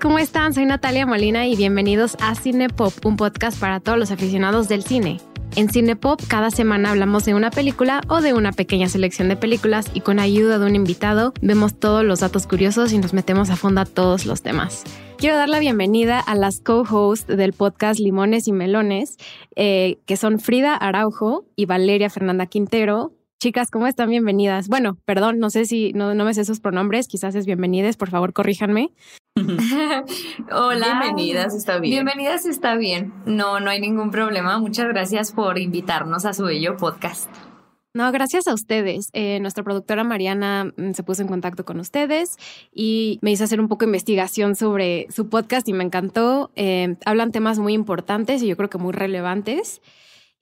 ¿cómo están? Soy Natalia Molina y bienvenidos a Cinepop, un podcast para todos los aficionados del cine. En Cinepop cada semana hablamos de una película o de una pequeña selección de películas y con ayuda de un invitado vemos todos los datos curiosos y nos metemos a fondo a todos los temas. Quiero dar la bienvenida a las co-hosts del podcast Limones y Melones, eh, que son Frida Araujo y Valeria Fernanda Quintero, Chicas, ¿cómo están? Bienvenidas. Bueno, perdón, no sé si no, no me sé sus pronombres, quizás es bienvenidas, por favor, corríjanme. Hola. Bienvenidas, está bien. Bienvenidas, está bien. No, no hay ningún problema. Muchas gracias por invitarnos a su bello podcast. No, gracias a ustedes. Eh, nuestra productora Mariana mm, se puso en contacto con ustedes y me hizo hacer un poco de investigación sobre su podcast y me encantó. Eh, hablan temas muy importantes y yo creo que muy relevantes.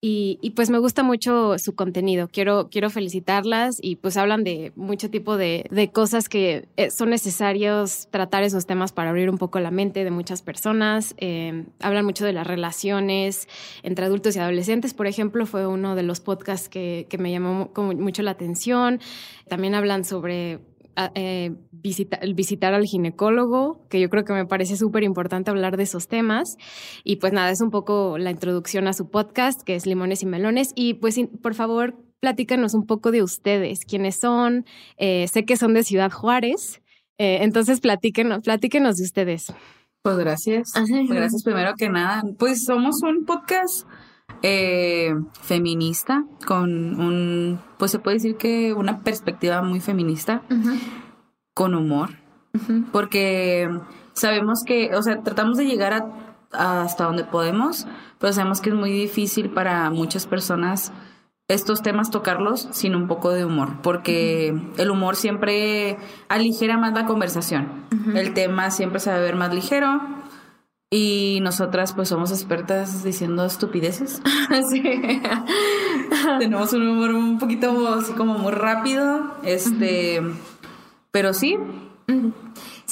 Y, pues me gusta mucho su contenido. Quiero, quiero felicitarlas y pues hablan de mucho tipo de, cosas que eh, son necesarios tratar esos temas para abrir un poco la mente de muchas personas. Eh, hablan mucho de las relaciones entre adultos y adolescentes, por ejemplo, fue uno de los podcasts que, que me llamó mucho la atención. También hablan sobre eh, visitar al ginecólogo, que yo creo que me parece súper importante hablar de esos temas. Y pues nada, es un poco la introducción a su podcast, que es Limones y Melones. Y pues por favor, platícanos un poco de ustedes, quiénes son. Eh, sé que son de Ciudad Juárez, eh, entonces platíquenos, platíquenos de ustedes. Pues gracias. Gracias primero que nada. Pues somos un podcast eh, feminista, con un, pues se puede decir que una perspectiva muy feminista, con humor, porque sabemos que, o sea, tratamos de llegar a, hasta donde podemos, pero sabemos que es muy difícil para muchas personas estos temas tocarlos sin un poco de humor, porque el humor siempre aligera más la conversación. El tema siempre se va a ver más ligero, y nosotras pues somos expertas diciendo estupideces. Tenemos un humor un poquito así como muy rápido. Este, pero sí.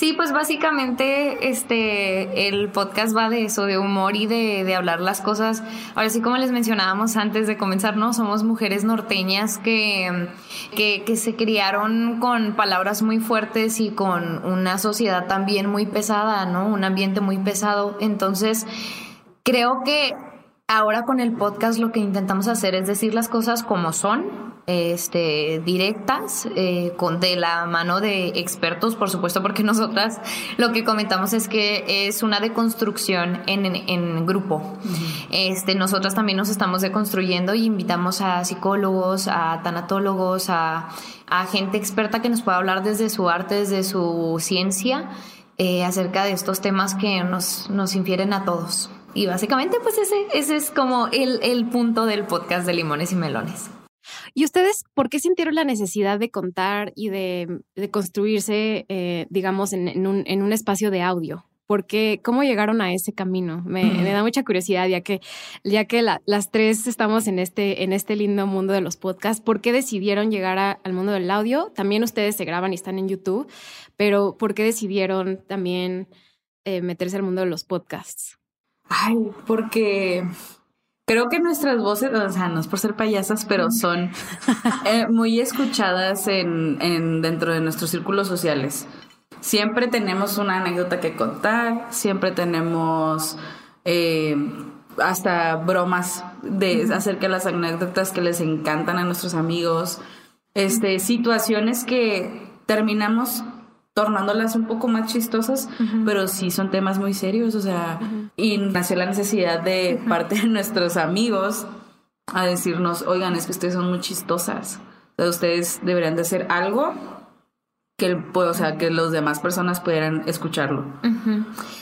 Sí, pues básicamente este el podcast va de eso, de humor y de, hablar las cosas. Ahora sí, como les mencionábamos antes de comenzar, ¿no? Somos mujeres norteñas que, que, que se criaron con palabras muy fuertes y con una sociedad también muy pesada, ¿no? Un ambiente muy pesado. Entonces, creo que ahora con el podcast lo que intentamos hacer es decir las cosas como son, este, directas, eh, con, de la mano de expertos, por supuesto, porque nosotras lo que comentamos es que es una deconstrucción en, en, grupo. este, nosotras también nos estamos deconstruyendo y invitamos a psicólogos, a tanatólogos, a, a gente experta que nos pueda hablar desde su arte, desde su ciencia, eh, acerca de estos temas que nos, nos infieren a todos. Y básicamente, pues ese, ese es como el, el punto del podcast de Limones y Melones. ¿Y ustedes por qué sintieron la necesidad de contar y de, construirse, eh, digamos, en, un, en, un, espacio de audio? Porque, ¿cómo llegaron a ese camino? Me, da mucha curiosidad, ya que, ya que las tres estamos en este, en este lindo mundo de los podcasts. ¿Por qué decidieron llegar al mundo del audio? También ustedes se graban y están en YouTube, pero ¿por qué decidieron también eh, meterse al mundo de los podcasts? Ay, porque creo que nuestras voces, o sea, no es por ser payasas, pero son eh, muy escuchadas en, en, dentro de nuestros círculos sociales. Siempre tenemos una anécdota que contar, siempre tenemos eh, hasta bromas de, acerca de las anécdotas que les encantan a nuestros amigos, este, situaciones que terminamos tornándolas un poco más chistosas, pero sí son temas muy serios, o sea, y nació la necesidad de parte de nuestros amigos a decirnos, oigan, es que ustedes son muy chistosas, o sea, ustedes deberían de hacer algo que, o sea, que los demás personas pudieran escucharlo.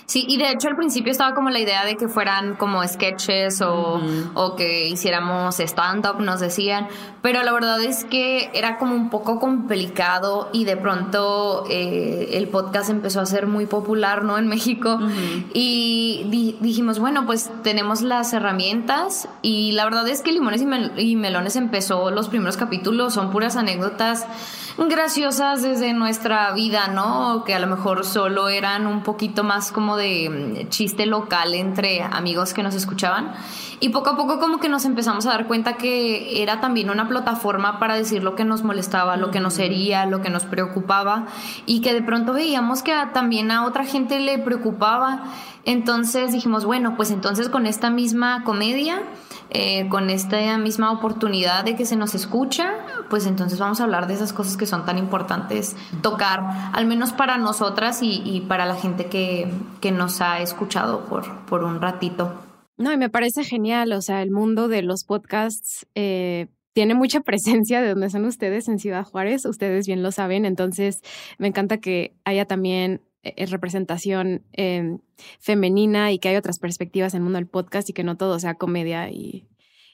Sí, y de hecho al principio estaba como la idea de que fueran como sketches o, o que hiciéramos stand-up, nos decían, pero la verdad es que era como un poco complicado y de pronto eh, el podcast empezó a ser muy popular, ¿no? En México y dijimos, bueno, pues tenemos las herramientas y la verdad es que Limones y, Melones empezó, los primeros capítulos son puras anécdotas graciosas desde nuestra vida, ¿no? Que a lo mejor solo eran un poquito más como de mm, chiste local entre amigos que nos escuchaban. Y poco a poco como que nos empezamos a dar cuenta que era también una plataforma para decir lo que nos molestaba, lo que nos hería, lo que nos preocupaba y que de pronto veíamos que también a otra gente le preocupaba. Entonces dijimos, bueno, pues entonces con esta misma comedia eh, con esta misma oportunidad de que se nos escucha, pues entonces vamos a hablar de esas cosas que son tan importantes tocar, al menos para nosotras y, para la gente que, que, nos ha escuchado por, por un ratito. No, y me parece genial, o sea, el mundo de los podcasts eh, tiene mucha presencia de donde son ustedes en Ciudad Juárez, ustedes bien lo saben, entonces me encanta que haya también eh, representación em, femenina y que hay otras perspectivas en el mundo del podcast y que no todo sea comedia y,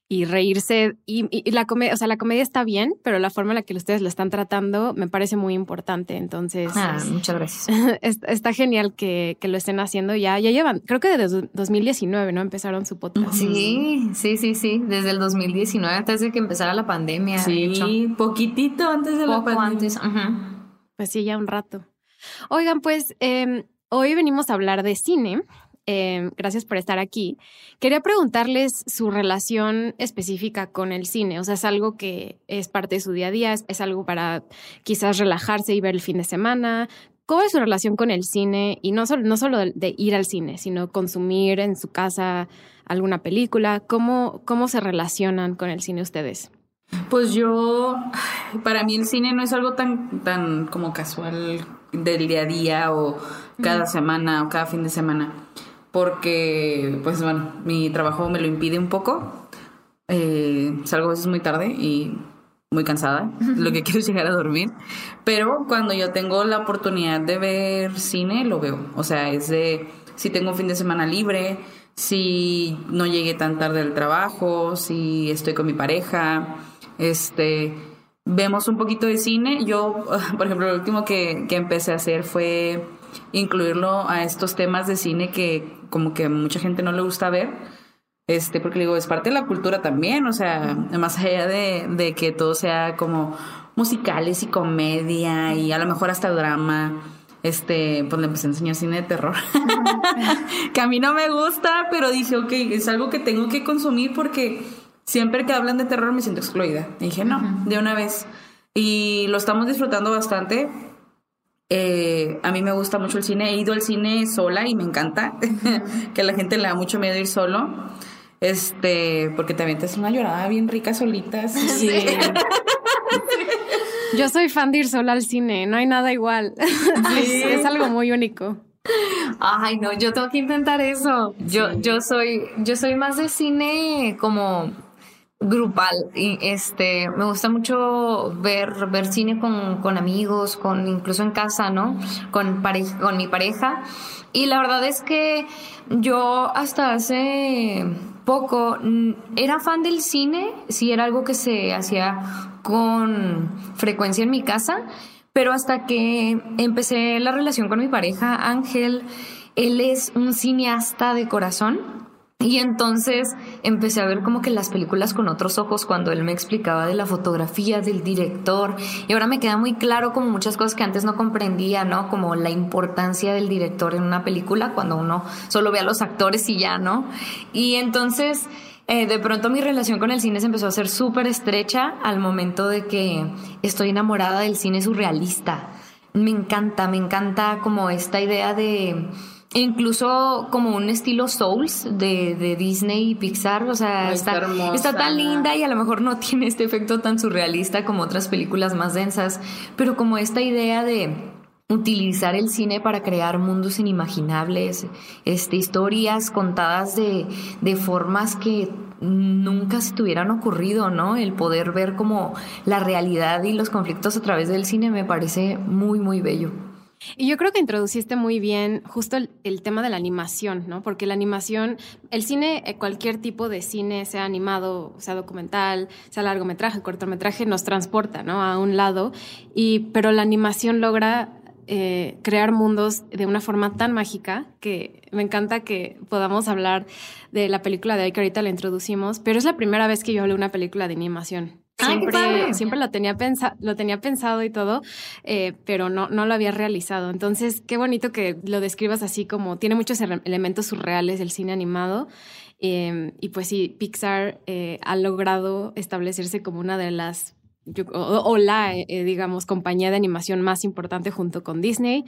y reírse. Y, la comedia, o sea, la comedia está bien, pero la forma en la que ustedes lo están tratando me parece muy importante. Entonces, ah, muchas gracias. Está, genial que, que, lo estén haciendo ya. Ya llevan, creo que desde 2019, ¿no? Empezaron su podcast. Sí, sí, sí, sí. Desde el 2019, antes de que empezara la pandemia. Sí, poquitito antes de la pandemia. antes. Pues sí, ya un rato. Oigan, pues em, hoy venimos a hablar de cine. Em, gracias por estar aquí. Quería preguntarles su relación específica con el cine. O sea, es algo que es parte de su día a día, es, algo para quizás relajarse y ver el fin de semana. ¿Cómo es su relación con el cine? Y no solo, no solo de, ir al cine, sino consumir en su casa alguna película. ¿Cómo, ¿Cómo se relacionan con el cine ustedes? Pues yo, para mí el cine no es algo tan, tan como casual del día a día o cada semana o cada fin de semana. Porque, pues bueno, mi trabajo me lo impide un poco. Eh, salgo a veces muy tarde y muy cansada. Lo que quiero es llegar a dormir. Pero cuando yo tengo la oportunidad de ver cine, lo veo. O sea, es de si tengo un fin de semana libre, si no llegué tan tarde al trabajo, si estoy con mi pareja, este vemos un poquito de cine. Yo, por ejemplo, lo último que, que, empecé a hacer fue incluirlo a estos temas de cine que como que mucha gente no le gusta ver. Este, porque digo, es parte de la cultura también, o sea, más allá de, de que todo sea como musicales y comedia y a lo mejor hasta drama este, pues le empecé a enseñar cine de terror. que a mí no me gusta, pero dije, ok, es algo que tengo que consumir porque siempre que hablan de terror me siento excluida. dije, no, de una vez. Y lo estamos disfrutando bastante. Eh, a mí me gusta mucho el cine. He ido al cine sola y me encanta. que a la gente le da mucho miedo ir solo. Este, porque también te hace una llorada bien rica solita. Sí. Yo soy fan de ir sola al cine, no hay nada igual. es, algo muy único. Ay, no, yo tengo que intentar eso. Yo, yo soy, yo soy más de cine como grupal y este me gusta mucho ver ver cine con, con amigos con incluso en casa no con pareja con mi pareja. Y la verdad es que yo hasta hace poco era fan del cine sí era algo que se hacía con frecuencia en mi casa pero hasta que empecé la relación con mi pareja Ángel él es un cineasta de corazón y entonces empecé a ver como que las películas con otros ojos cuando él me explicaba de la fotografía, del director. Y ahora me queda muy claro como muchas cosas que antes no comprendía, ¿no? Como la importancia del director en una película cuando uno solo ve a los actores y ya, ¿no? Y entonces... Eh, de pronto mi relación con el cine se empezó a ser súper estrecha al momento de que estoy enamorada del cine surrealista. Me encanta, me encanta como esta idea de incluso como un estilo Souls de, Disney y Pixar, o sea, está, está, tan linda y a lo mejor no tiene este efecto tan surrealista como otras películas más densas, pero como esta idea de utilizar el cine para crear mundos inimaginables, este, historias contadas de, de formas que nunca se te hubieran ocurrido, ¿no? El poder ver como la realidad y los conflictos a través del cine me parece muy, muy bello. Y yo creo que introduciste muy bien justo el, tema de la animación, ¿no? Porque la animación, el cine, eh, cualquier tipo de cine, sea animado, sea documental, sea largometraje, cortometraje, nos transporta, ¿no? A un lado. Y, pero la animación logra eh, crear mundos de una forma tan mágica que me encanta que podamos hablar de la película de ahí que ahorita la introducimos, pero es la primera vez que yo hablo de una película de animación. Siempre, siempre lo tenía pensado, lo tenía pensado y todo, eh, pero no, no lo había realizado. Entonces, qué bonito que lo describas así como tiene muchos elementos surreales del cine animado. Em, y pues sí, Pixar eh, ha logrado establecerse como una de las o, la, eh, digamos, compañía de animación más importante junto con Disney.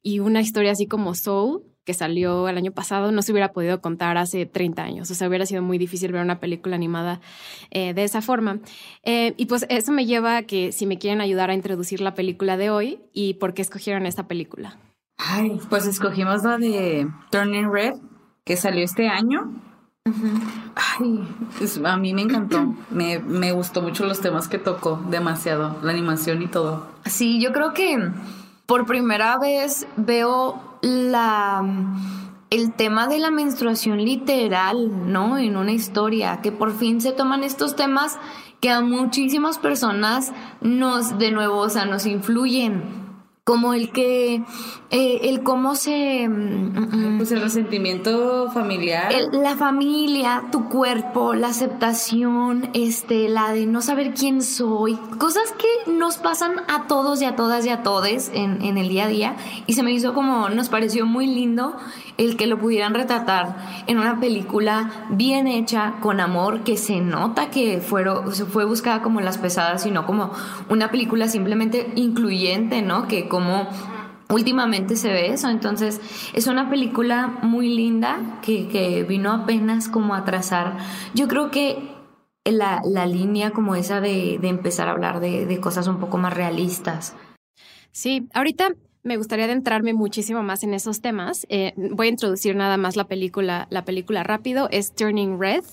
Y una historia así como Soul, que salió el año pasado no se hubiera podido contar hace 30 años. O sea, hubiera sido muy difícil ver una película animada eh, de esa forma. Eh, y pues eso me lleva a que si me quieren ayudar a introducir la película de hoy y por qué escogieron esta película. Ay, pues escogimos la de Turning Red, que salió este año. Ay, pues, a mí me encantó. Me, me gustó mucho los temas que tocó, demasiado, la animación y todo. Sí, yo creo que por primera vez veo la el tema de la menstruación literal, ¿no? En una historia, que por fin se toman estos temas que a muchísimas personas nos, de nuevo, o sea, nos influyen como el que, eh, el cómo se... Mm, mm, pues el resentimiento familiar. la familia, tu cuerpo, la aceptación, este, la de no saber quién soy, cosas que nos pasan a todos y a todas y a todes en, en el día a día y se me hizo como, nos pareció muy lindo el que lo pudieran retratar en una película bien hecha, con amor, que se nota que fueron, se fue buscada como las pesadas, sino como una película simplemente incluyente, ¿no? Que como últimamente se ve eso. Entonces, es una película muy linda que, que vino apenas como a trazar. Yo creo que la, la línea como esa de, de empezar a hablar de, de cosas un poco más realistas. Sí, ahorita me gustaría adentrarme muchísimo más en esos temas. Eh, voy a introducir nada más la película, la película rápido. Es Turning Red,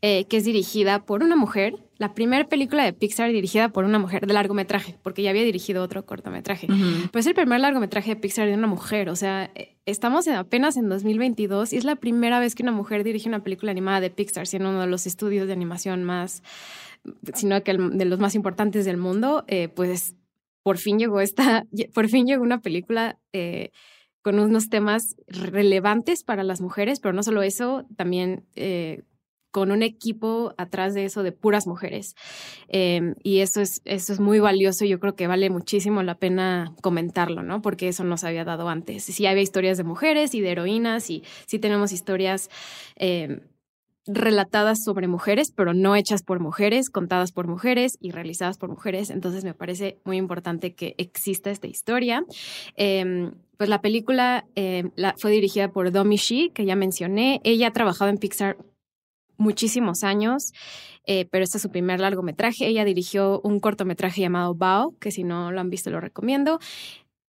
eh, que es dirigida por una mujer. La primera película de Pixar dirigida por una mujer de largometraje, porque ya había dirigido otro cortometraje. Pues es el primer largometraje de Pixar de una mujer. O sea, eh, estamos apenas en 2022 y es la primera vez que una mujer dirige una película animada de Pixar, siendo uno de los estudios de animación más sino que de los más importantes del mundo, pues por fin llegó esta, por fin llegó una película eh, con unos temas relevantes para las mujeres, pero no solo eso, también eh, con un equipo atrás de eso de puras mujeres. Em, y eso es, eso es muy valioso y yo creo que vale muchísimo la pena comentarlo, ¿no? Porque eso no se había dado antes. Sí había historias de mujeres y de heroínas y sí tenemos historias em, relatadas sobre mujeres, pero no hechas por mujeres, contadas por mujeres y realizadas por mujeres. Entonces me parece muy importante que exista esta historia. Em, pues la película fue dirigida por Domi Shi, que ya mencioné. Ella ha trabajado en Pixar muchísimos años, eh, pero este es su primer largometraje. Ella dirigió un cortometraje llamado Bao, que si no lo han visto lo recomiendo.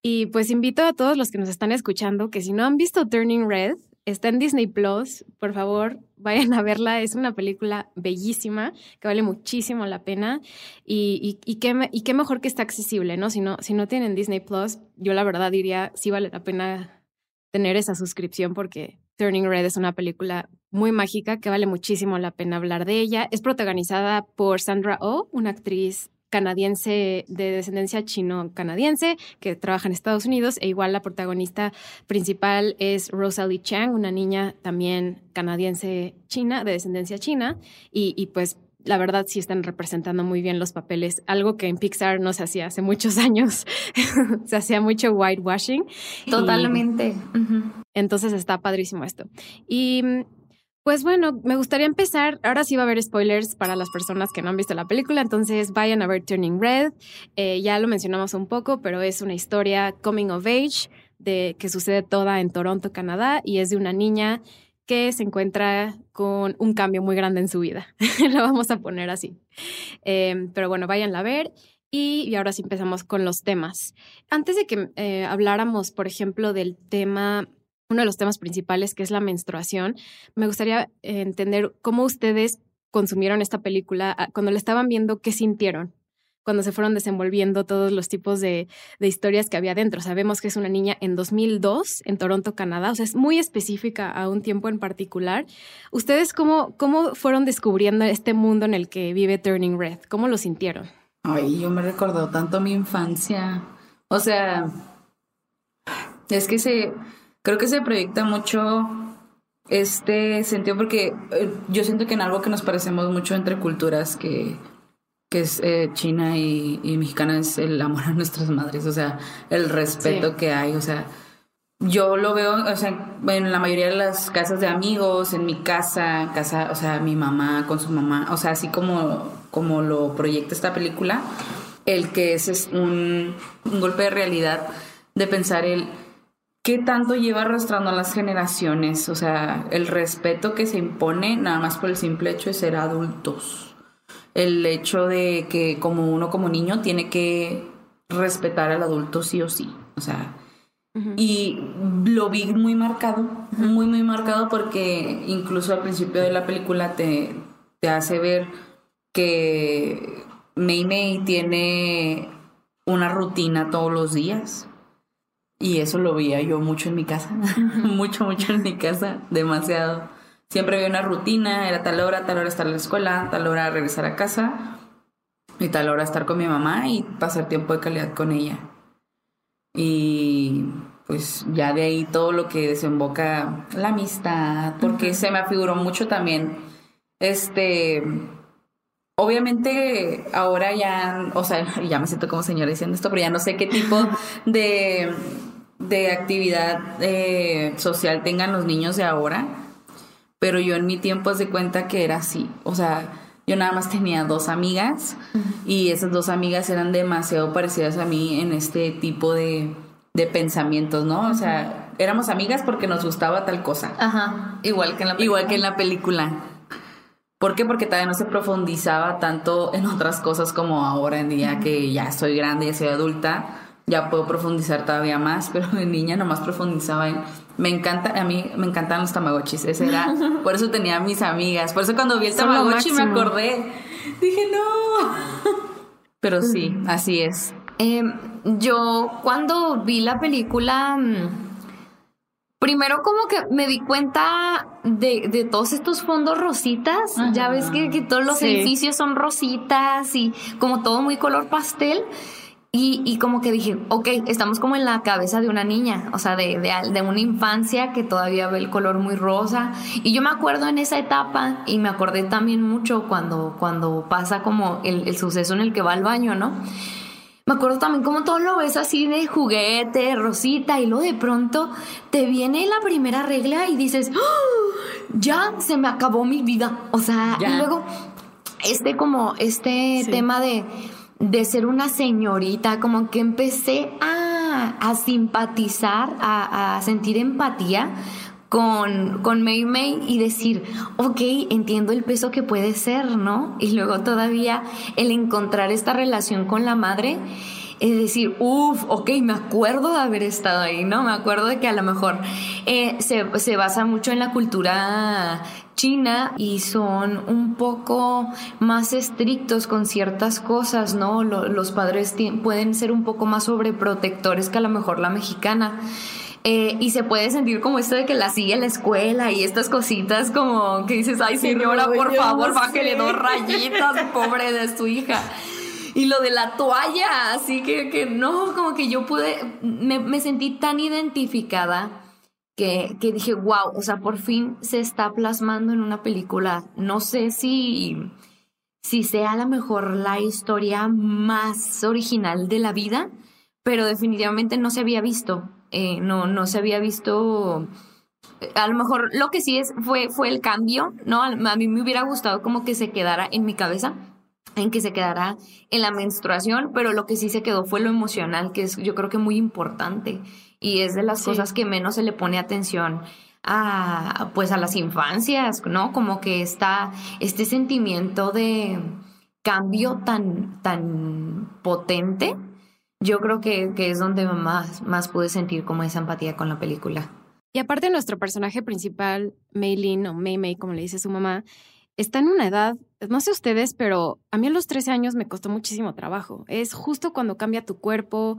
Y pues invito a todos los que nos están escuchando que si no han visto Turning Red, Está en Disney Plus, por favor, vayan a verla. Es una película bellísima que vale muchísimo la pena y, y, qué, mejor que está accesible, ¿no? Si, ¿no? si no tienen Disney Plus, yo la verdad diría sí vale la pena tener esa suscripción porque Turning Red es una película muy mágica que vale muchísimo la pena hablar de ella. Es protagonizada por Sandra Oh, una actriz canadiense de descendencia chino-canadiense que trabaja en Estados Unidos e igual la protagonista principal es Rosalie Chang, una niña también canadiense china, de descendencia china y, y pues la verdad sí están representando muy bien los papeles, algo que en Pixar no se hacía hace muchos años. se hacía mucho whitewashing. Totalmente. Entonces está padrísimo esto. Y pues bueno, me gustaría empezar. Ahora sí va a haber spoilers para las personas que no han visto la película, entonces vayan a ver Turning Red. Eh, ya lo mencionamos un poco, pero es una historia coming of age de que sucede toda en Toronto, Canadá, y es de una niña que se encuentra con un cambio muy grande en su vida. lo vamos a poner así. Em, pero bueno, váyanla a ver. Y, ahora sí empezamos con los temas. Antes de que eh, habláramos, por ejemplo, del tema uno de los temas principales, que es la menstruación. Me gustaría entender cómo ustedes consumieron esta película, ah, cuando la estaban viendo, ¿qué sintieron? Cuando se fueron desenvolviendo todos los tipos de, historias que había dentro. Sabemos que es una niña en 2002 en Toronto, Canadá, o sea, es muy específica a un tiempo en particular. ¿Ustedes cómo, cómo fueron descubriendo este mundo en el que vive Turning Red? ¿Cómo lo sintieron? Ay, yo me recordó tanto mi infancia. O sea, es que se creo que se proyecta mucho este sentido porque eh, yo siento que en algo que nos parecemos mucho entre culturas que que es eh, china y, mexicana, es el amor a nuestras madres, o sea, el respeto que hay, o sea, yo lo veo, o sea, en la mayoría de las casas de amigos, en mi casa, casa, o sea, mi mamá con su mamá, o sea, así como, como lo proyecta esta película, el que es, es un, un golpe de realidad de pensar el qué tanto lleva arrastrando a las generaciones, o sea, el respeto que se impone nada más por el simple hecho de ser adultos. El hecho de que como uno como niño tiene que respetar al adulto sí o sí, o sea, y lo vi muy marcado, muy, muy marcado porque incluso al principio de la película te, te hace ver que Mei Mei tiene una rutina todos los días. Y eso lo veía yo mucho en mi casa, mucho, mucho en mi casa, demasiado. Siempre había una rutina, era tal hora, tal hora estar en la escuela, tal hora regresar a casa y tal hora estar con mi mamá y pasar tiempo de calidad con ella. Y pues ya de ahí todo lo que desemboca la amistad, porque se me afiguró mucho también, este, obviamente ahora ya, o sea, ya me siento como señora diciendo esto, pero ya no sé qué tipo de, de actividad eh, social tengan los niños de ahora pero yo en mi tiempo de cuenta que era así, o sea, yo nada más tenía dos amigas y esas dos amigas eran demasiado parecidas a mí en este tipo de, de pensamientos, ¿no? O sea, éramos amigas porque nos gustaba tal cosa. Ajá, igual que en la película. Igual que en la película. ¿Por qué? Porque todavía no se profundizaba tanto en otras cosas como ahora en día que ya soy grande, ya soy adulta, ya puedo profundizar todavía más, pero de niña nomás profundizaba en me encanta, a mí me encantan los tamagotchis. Ese era, por eso tenía mis amigas. Por eso cuando vi el tamagotchi me acordé. Dije, no. Pero sí, así es. Em, yo cuando vi la película, mm, primero como que me di cuenta de, todos estos fondos rositas. Ya ves que, todos los edificios son rositas y como todo muy color pastel. Y, como que dije, ok, estamos como en la cabeza de una niña, o sea, de, de, una infancia que todavía ve el color muy rosa. Y yo me acuerdo en esa etapa y me acordé también mucho cuando, cuando pasa como el, el suceso en el que va al baño, ¿no? Me acuerdo también como todo lo ves así de juguete, rosita, y luego de pronto te viene la primera regla y dices, ¡Oh! ya se me acabó mi vida. O sea, y luego este como este tema de de ser una señorita, como que empecé a, a simpatizar, a, a, sentir empatía con, con May May y decir, ok, entiendo el peso que puede ser, ¿no? Y luego todavía el encontrar esta relación con la madre es decir, uff, ok, me acuerdo de haber estado ahí, ¿no? Me acuerdo de que a lo mejor eh, se, se, basa mucho en la cultura china y son un poco más estrictos con ciertas cosas, ¿no? los padres pueden ser un poco más sobreprotectores que a lo mejor la mexicana. Eh, y se puede sentir como esto de que la sigue la escuela y estas cositas como que dices, ay señora, por favor, bájale dos rayitas, pobre de su hija. Y lo de la toalla, así que, que no, como que yo pude, me, me sentí tan identificada que, dije, wow, o sea, por fin se está plasmando en una película. No sé si, si sea a lo mejor la historia más original de la vida, pero definitivamente no se había visto. Eh, no, no se había visto. A lo mejor lo que sí es fue, fue el cambio, ¿no? A mí me hubiera gustado como que se quedara en mi cabeza, en que se quedara en la menstruación, pero lo que sí se quedó fue lo emocional, que es yo creo que muy importante y es de las cosas que menos se le pone atención a pues a las infancias, ¿no? Como que está este sentimiento de cambio tan tan potente. Yo creo que, que es donde más, más pude sentir como esa empatía con la película. Y aparte nuestro personaje principal, Maylin o May May, como le dice su mamá, está en una edad, no sé ustedes, pero a mí a los 13 años me costó muchísimo trabajo. Es justo cuando cambia tu cuerpo,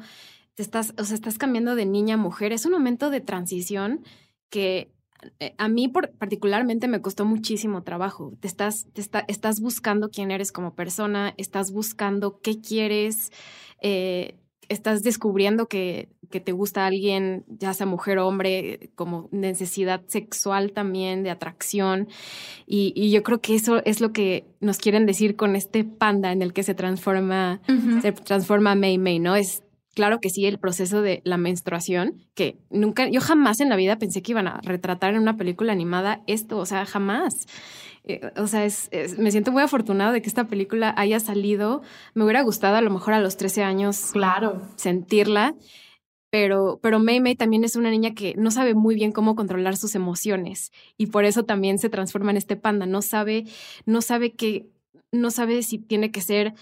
estás, o sea, estás cambiando de niña a mujer. Es un momento de transición que eh, a mí particularmente me costó muchísimo trabajo. Te estás, te estás buscando quién eres como persona, estás buscando qué quieres. Eh, estás descubriendo que, que, te gusta alguien, ya sea mujer o hombre, como necesidad sexual también, de atracción. Y, y, yo creo que eso es lo que nos quieren decir con este panda en el que se transforma, se transforma Mei Mei, ¿no? Es claro que sí, el proceso de la menstruación, que nunca, yo jamás en la vida pensé que iban a retratar en una película animada esto, o sea, jamás. Eh, o sea, es, me siento muy afortunado de que esta película haya salido. Me hubiera gustado a lo mejor a los 13 años claro. sentirla, pero, pero Mei Mei también es una niña que no sabe muy bien cómo controlar sus emociones y por eso también se transforma en este panda. No sabe, no sabe que, no sabe si tiene que ser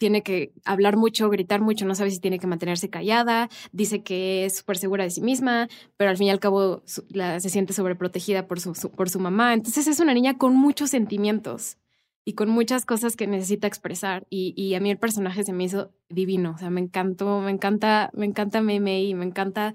tiene que hablar mucho, gritar mucho, no sabe si tiene que mantenerse callada, dice que es súper segura de sí misma, pero al fin y al cabo se siente sobreprotegida por su, por su mamá. Entonces es una niña con muchos sentimientos y con muchas cosas que necesita expresar. Y, y, a mí el personaje se me hizo divino. O sea, me encantó, me encanta, me encanta Meme y me encanta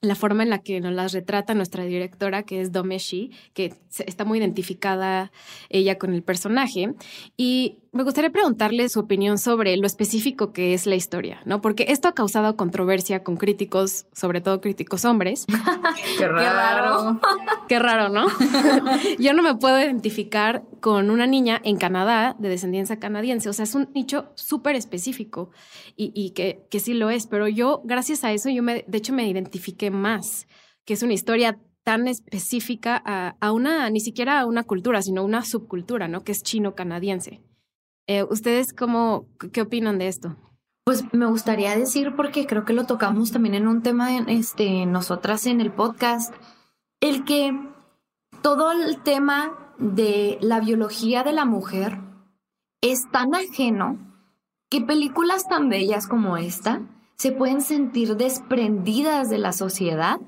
la forma en la que nos las retrata nuestra directora, que es Domeshi, que está muy identificada ella con el personaje. Y me gustaría preguntarle su opinión sobre lo específico que es la historia, ¿no? Porque esto ha causado controversia con críticos, sobre todo críticos hombres. Qué raro. Qué raro, ¿no? Yo no me puedo identificar con una niña en Canadá de descendencia canadiense. O sea, es un nicho súper específico y, que, que sí lo es. Pero yo, gracias a eso, yo me, de hecho me identifiqué más, que es una historia tan específica a, una, ni siquiera a una cultura, sino una subcultura, ¿no? Que es chino-canadiense. Eh, ¿Ustedes cómo, qué opinan de esto? Pues me gustaría decir, porque creo que lo tocamos también en un tema, este, nosotras en el podcast, el que todo el tema de la biología de la mujer es tan ajeno que películas tan bellas como esta se pueden sentir desprendidas de la sociedad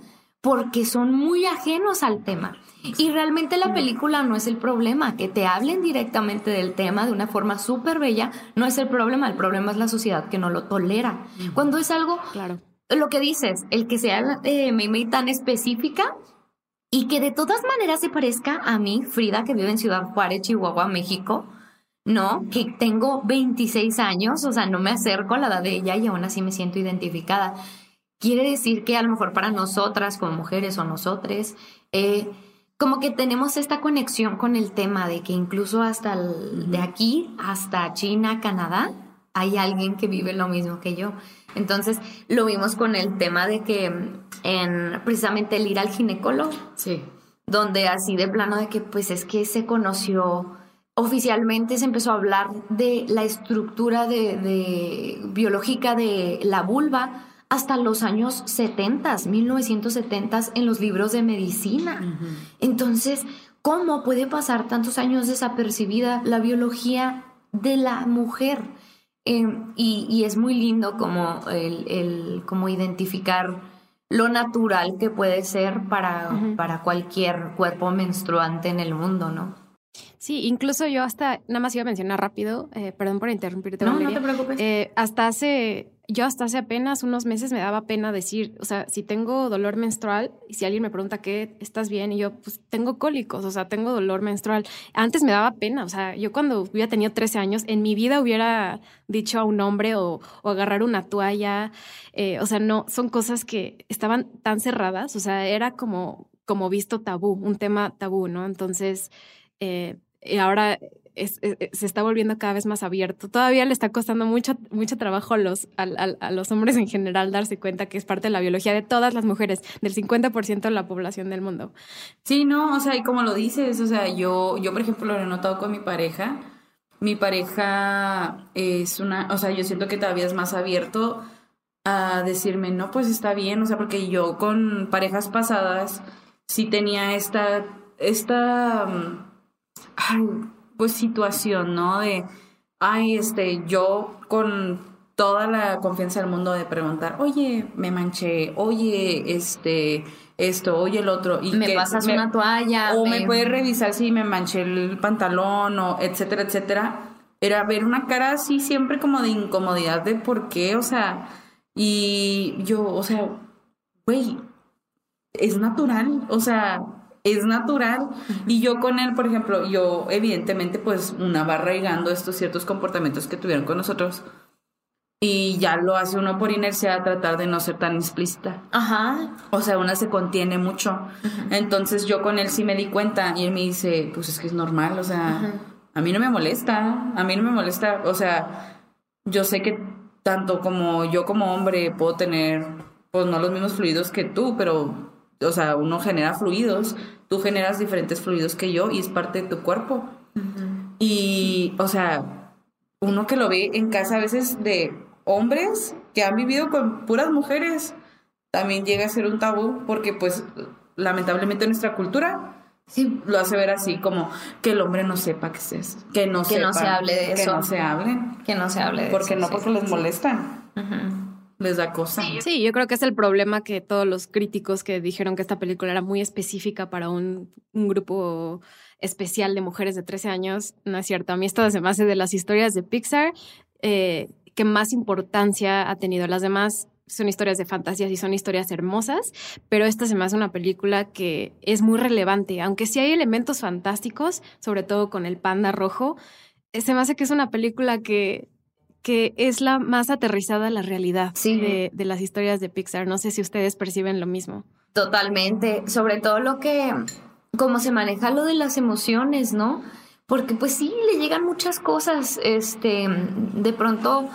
porque son muy ajenos al tema. Y realmente la película no es el problema, que te hablen directamente del tema de una forma súper bella, no es el problema, el problema es la sociedad que no lo tolera. Cuando es algo, claro. lo que dices, el que sea eh, tan específica y que de todas maneras se parezca a mí, Frida, que vive en Ciudad Juárez, Chihuahua, México, ¿no? Que tengo 26 años, o sea, no me acerco a la edad de ella y aún así me siento identificada. Quiere decir que a lo mejor para nosotras como mujeres o nosotros, eh, como que tenemos esta conexión con el tema de que incluso hasta de aquí, hasta China, Canadá, hay alguien que vive lo mismo que yo. Entonces, lo vimos con el tema de que en precisamente el ir al ginecólogo. Sí. Donde así de plano de que pues es que se conoció oficialmente se empezó a hablar de la estructura de, biológica de la vulva hasta los años 70, 1970 en los libros de medicina. Entonces, ¿cómo puede pasar tantos años desapercibida la biología de la mujer? Em, y, es muy lindo como, el, como identificar lo natural que puede ser para, para cualquier cuerpo menstruante en el mundo, ¿no? Sí, incluso yo hasta, nada más iba a mencionar rápido, eh, perdón por interrumpirte. No, no te preocupes. Eh, hasta hace, yo hasta hace apenas unos meses me daba pena decir, o sea, si tengo dolor menstrual y si alguien me pregunta qué, ¿estás bien? Y yo, pues tengo cólicos, o sea, tengo dolor menstrual. Antes me daba pena, o sea, yo cuando hubiera tenido 13 años, en mi vida hubiera dicho a un hombre o, agarrar una toalla, eh, o sea, no, son cosas que estaban tan cerradas, o sea, era como, como visto tabú, un tema tabú, ¿no? Entonces, eh, y ahora se está volviendo cada vez más abierto. Todavía le está costando mucho, mucho trabajo a los, a, los hombres en general darse cuenta que es parte de la biología de todas las mujeres, del 50% de la población del mundo. Sí, no, o sea, y como lo dices, o sea, yo, yo por ejemplo lo he notado con mi pareja. Mi pareja es una, o sea, yo siento que todavía es más abierto a decirme, no, pues está bien, o sea, porque yo con parejas pasadas sí tenía esta, esta mm, pues situación, ¿no? De, ay, este, yo con toda la confianza del mundo de preguntar, oye, me manché, oye, este, esto, oye, el otro. Y me pasas una toalla. O me... puedes revisar si me manché el pantalón, o etcétera, etcétera. Era ver una cara así siempre como de incomodidad de por qué, o sea, y yo, o sea, güey, es natural, o sea, es natural. Y yo con él, por ejemplo, yo evidentemente pues una va arraigando estos ciertos comportamientos que tuvieron con nosotros. y ya lo hace uno por inercia a tratar de no ser tan explícita. Ajá. O sea, una se contiene mucho. Entonces yo con él sí me di cuenta y él me dice, pues es que es normal, o sea, a mí no me molesta, a mí no me molesta, o sea, yo sé que tanto como yo como hombre puedo tener, pues no los mismos fluidos que tú, pero, o sea, uno genera fluidos, tú generas diferentes fluidos que yo y es parte de tu cuerpo. Y, o sea, uno que lo ve en casa a veces de hombres que han vivido con puras mujeres, también llega a ser un tabú porque pues lamentablemente nuestra cultura sí lo hace ver así como que el hombre no sepa qué es eso, que no, que no se hable de eso, que no se hable, que no se hable de porque eso, no sí, porque les molestan. Les da cosa. Sí, yo creo que es el problema que todos los críticos que dijeron que esta película era muy específica para un, un grupo especial de mujeres de 13 años, no es cierto. A mí esto se me hace de las historias de Pixar eh, que más importancia ha tenido. Las demás son historias de fantasías y son historias hermosas, pero esta se me hace una película que es muy relevante, aunque sí hay elementos fantásticos, sobre todo con el panda rojo, eh, se me hace que es una película que, que es la más aterrizada a la realidad Sí. de, de las historias de Pixar. No sé si ustedes perciben lo mismo. Totalmente, sobre todo lo que, cómo se maneja lo de las emociones, ¿no? Porque pues sí, le llegan muchas cosas, este, de pronto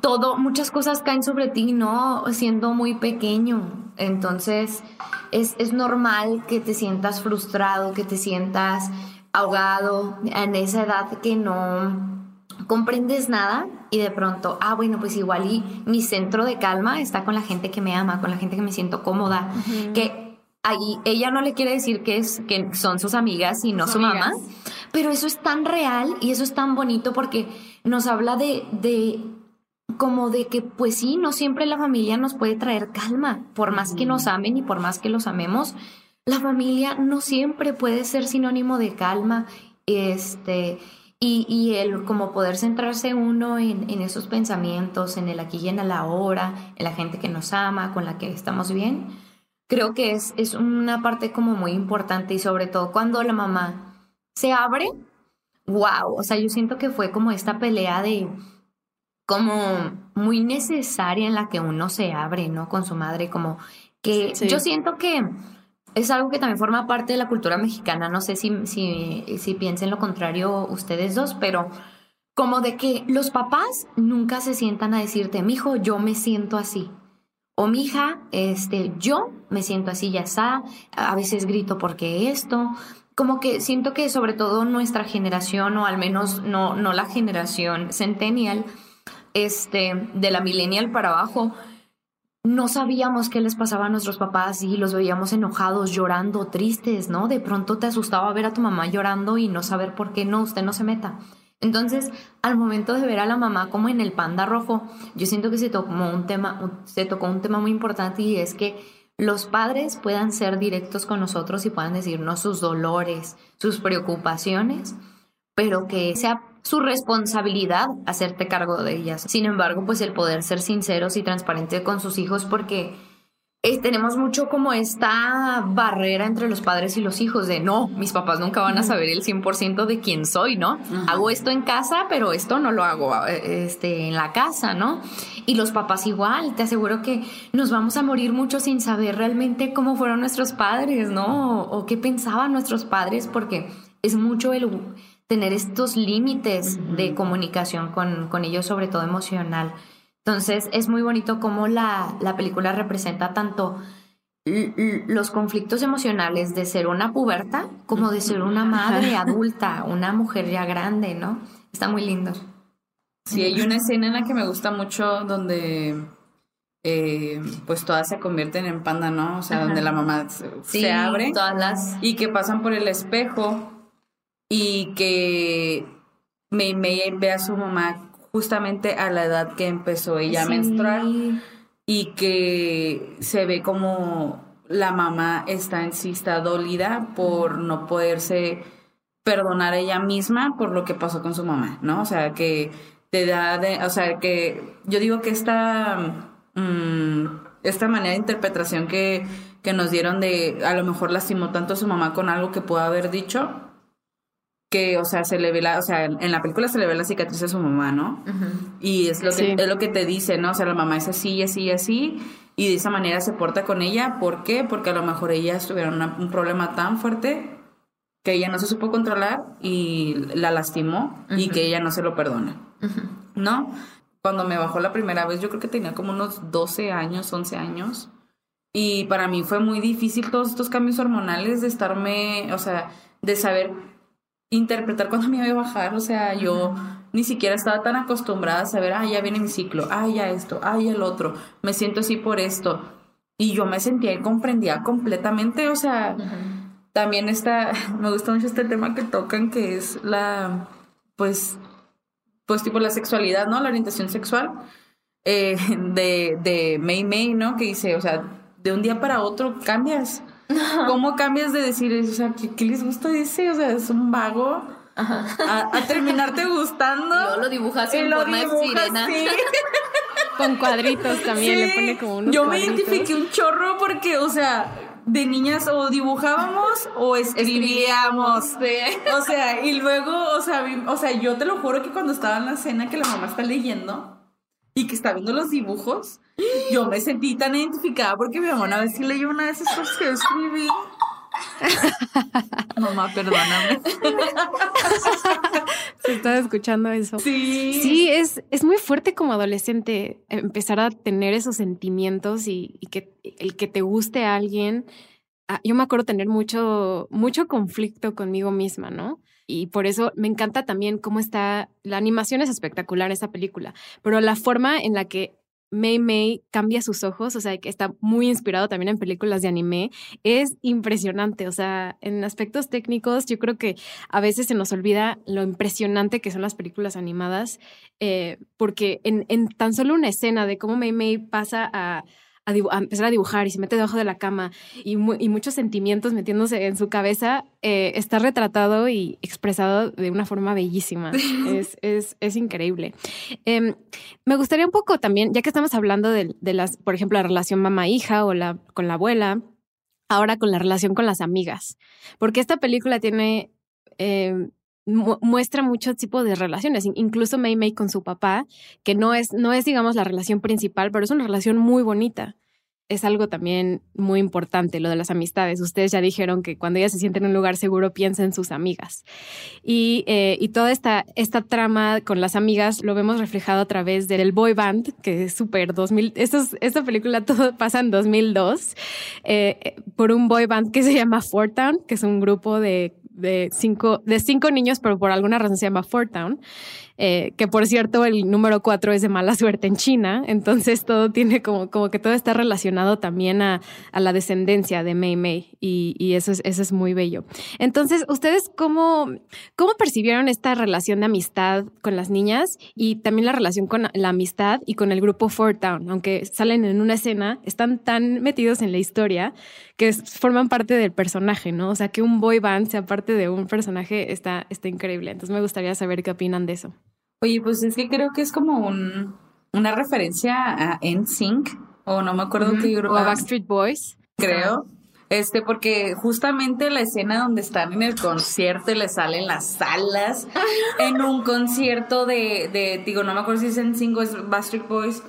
todo, muchas cosas caen sobre ti, ¿no? Siendo muy pequeño. Entonces, es, es normal que te sientas frustrado, que te sientas ahogado en esa edad que no comprendes nada y de pronto, ah, bueno, pues igual y mi centro de calma está con la gente que me ama, con la gente que me siento cómoda, que ahí ella no le quiere decir que, es, que son sus amigas y no Sus su mamá, pero eso es tan real y eso es tan bonito porque nos habla de, de como de que pues sí, no siempre la familia nos puede traer calma, por más que nos amen y por más que los amemos, la familia no siempre puede ser sinónimo de calma, este, y, y el como poder centrarse uno en, en esos pensamientos, en el aquí y en el ahora, en la gente que nos ama, con la que estamos bien, creo que es, es una parte como muy importante y sobre todo cuando la mamá se abre, wow, o sea, yo siento que fue como esta pelea de como muy necesaria en la que uno se abre, ¿no? Con su madre, como que Sí. yo siento que es algo que también forma parte de la cultura mexicana, no sé si, si, si piensen lo contrario ustedes dos, pero como de que los papás nunca se sientan a decirte, mijo, yo me siento así. O mija, este, yo me siento así, ya está. A veces grito porque esto. Como que siento que sobre todo nuestra generación, o al menos no, no la generación centennial, este, de la millennial para abajo, no sabíamos qué les pasaba a nuestros papás y los veíamos enojados, llorando, tristes, ¿no? De pronto te asustaba ver a tu mamá llorando y no saber por qué no, usted no se meta. Entonces, al momento de ver a la mamá como en el panda rojo, yo siento que se tocó un tema, se tocó un tema muy importante y es que los padres puedan ser directos con nosotros y puedan decirnos sus dolores, sus preocupaciones, pero que sea su responsabilidad hacerte cargo de ellas. Sin embargo, pues el poder ser sinceros y transparentes con sus hijos porque eh, tenemos mucho como esta barrera entre los padres y los hijos de no, mis papás nunca van a saber el 100% de quién soy, ¿no? Hago esto en casa, pero esto no lo hago eh, este, en la casa, ¿no? Y los papás igual, te aseguro que nos vamos a morir mucho sin saber realmente cómo fueron nuestros padres, ¿no? O, o qué pensaban nuestros padres, porque es mucho el tener estos límites de comunicación con, con ellos, sobre todo emocional. Entonces es muy bonito cómo la, la película representa tanto los conflictos emocionales de ser una puberta como de ser una madre adulta, una mujer ya grande, ¿no? Está muy lindo. Sí, hay una escena en la que me gusta mucho donde eh, pues todas se convierten en panda, ¿no? O sea, Ajá. donde la mamá se, Sí, se abre todas las... y que pasan por el espejo y que me, me ve a su mamá justamente a la edad que empezó ella a menstruar y que se ve como la mamá está en sí está dolida por no poderse perdonar a ella misma por lo que pasó con su mamá, ¿no? O sea, que te da de, o sea, que yo digo que esta mm, esta manera de interpretación que, que nos dieron de a lo mejor lastimó tanto a su mamá con algo que pudo haber dicho, que, o sea, se le ve la, o sea, en la película se le ve la cicatriz a su mamá, ¿no? Y es lo que, es lo que te dice, ¿no? O sea, la mamá es así, así, así, y de esa manera se porta con ella. ¿Por qué? Porque a lo mejor ella tuviera un problema tan fuerte que ella no se supo controlar y la lastimó y que ella no se lo perdona, ¿no? Cuando me bajó la primera vez, yo creo que tenía como unos 12 años, 11 años. Y para mí fue muy difícil todos estos cambios hormonales de estarme, o sea, de saber interpretar cuando me iba a bajar, o sea, yo ni siquiera estaba tan acostumbrada a saber, ah, ya viene mi ciclo, ah, ya esto, ah, ya el otro, me siento así por esto. Y yo me sentía y comprendía completamente, o sea, también está, me gusta mucho este tema que tocan, que es la, pues, pues tipo la sexualidad, ¿no? La orientación sexual eh, de, de May May, ¿no? Que dice, o sea, de un día para otro cambias. ¿Cómo cambias de decir, o sea, ¿qué, les gusta ese? O sea, es un vago. A, terminarte gustando. Yo lo dibujas en forma de sirena. Con cuadritos también, le pone como unos Yo me identifiqué un chorro porque, o sea, de niñas o dibujábamos o escribíamos. O sea, y luego, o sea, o sea, yo te lo juro que cuando estaba en la cena que la mamá está leyendo y que está viendo los dibujos, yo me sentí tan identificada porque mi mamá una vez sí leyó una de esas cosas que escribí. Mamá, perdóname. Se estaba escuchando eso. Sí. Sí, es, es muy fuerte como adolescente empezar a tener esos sentimientos y, que el que te guste a alguien. Ah, yo me acuerdo tener mucho, mucho conflicto conmigo misma, ¿no? Y por eso me encanta también cómo está, la animación es espectacular esa película, pero la forma en la que Mei Mei cambia sus ojos, o sea, que está muy inspirado también en películas de anime, es impresionante, o sea, en aspectos técnicos yo creo que a veces se nos olvida lo impresionante que son las películas animadas, eh, porque en, en tan solo una escena de cómo Mei Mei pasa a a, empezar a dibujar y se mete debajo de la cama y, muchos sentimientos metiéndose en su cabeza, eh, está retratado y expresado de una forma bellísima. es, es, es, increíble. Em, me gustaría un poco también, ya que estamos hablando de, las, por ejemplo, la relación mamá-hija o la, con la abuela, ahora con la relación con las amigas, porque esta película tiene... Muestra muchos tipos de relaciones, incluso May May con su papá, que no es, no es, digamos, la relación principal, pero es una relación muy bonita. Es algo también muy importante, lo de las amistades. Ustedes ya dijeron que cuando ella se siente en un lugar seguro piensa en sus amigas. Y, eh, y toda esta, esta trama con las amigas lo vemos reflejado a través del boy band, que es súper 2000. esta película todo pasa en 2002, eh, por un boy band que se llama Fort Town, que es un grupo de de cinco, de cinco niños, pero por alguna razón se llama Fort Town. Eh, que por cierto el número cuatro es de mala suerte en China, entonces todo tiene como, como que todo está relacionado también a, a la descendencia de Mei Mei y, y, eso, es, eso es muy bello. Entonces, ¿ustedes cómo, cómo percibieron esta relación de amistad con las niñas y también la relación con la amistad y con el grupo Fort Town? Aunque salen en una escena, están tan metidos en la historia que forman parte del personaje, ¿no? O sea, que un boy band sea parte de un personaje está, está increíble. Entonces me gustaría saber qué opinan de eso. Oye, pues es que creo que es como un, una referencia a NSYNC, o no me acuerdo qué grupo. O a Backstreet Boys. Creo. Este, porque justamente la escena donde están en el concierto y le salen las alas en un concierto de, de digo, no me acuerdo si es NSYNC o es Backstreet Boys,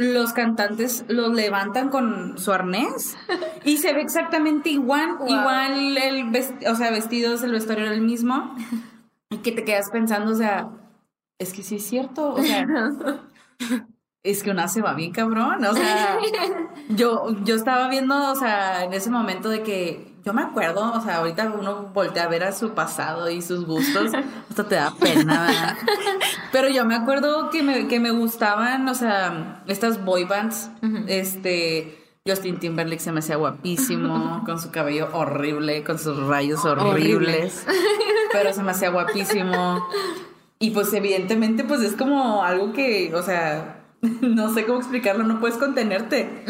los cantantes los levantan con su arnés y se ve exactamente igual, igual el o sea, vestidos, el vestuario era el mismo. Y que te quedas pensando, o sea, es que sí es cierto, o sea, es que una se va bien cabrón, o sea, yo, yo estaba viendo, o sea, en ese momento de que yo me acuerdo, o sea, ahorita uno voltea a ver a su pasado y sus gustos, esto te da pena, ¿verdad? Pero yo me acuerdo que me, que me gustaban, o sea, estas boy bands, este... Justin Timberlake se me hacía guapísimo, con su cabello horrible, con sus rayos horribles, pero se me hacía guapísimo. Y pues evidentemente pues es como algo que, o sea, no sé cómo explicarlo, no puedes contenerte.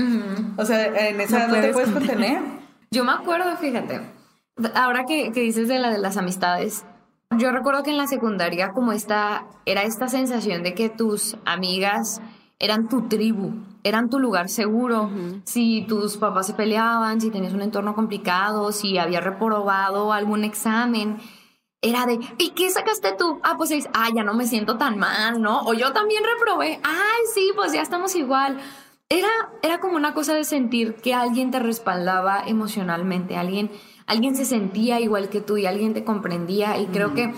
O sea, en esa no, te puedes contener. Yo me acuerdo, fíjate, ahora que, que, dices de la de las amistades, yo recuerdo que en la secundaria como esta, era esta sensación de que tus amigas eran tu tribu, eran tu lugar seguro. Si tus papás se peleaban, si tenías un entorno complicado, si había reprobado algún examen, era de, ¿y qué sacaste tú? Ah, pues seis. Ah, ya no me siento tan mal, ¿no? O yo también reprobé. Ay, sí, pues ya estamos igual. Era, era como una cosa de sentir que alguien te respaldaba emocionalmente, alguien, alguien se sentía igual que tú y alguien te comprendía. Y creo que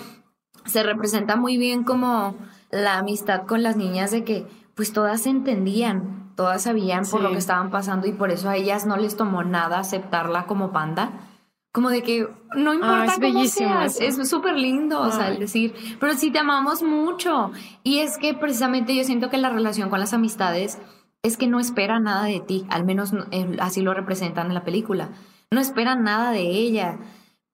se representa muy bien como la amistad con las niñas de que pues todas se entendían, todas sabían por lo que estaban pasando y por eso a ellas no les tomó nada aceptarla como panda como de que no importa es cómo seas, es súper lindo, o sea, el decir, pero sí te amamos mucho. Y es que precisamente yo siento que la relación con las amistades es que no espera nada de ti, al menos eh, así lo representan en la película. No esperan nada de ella,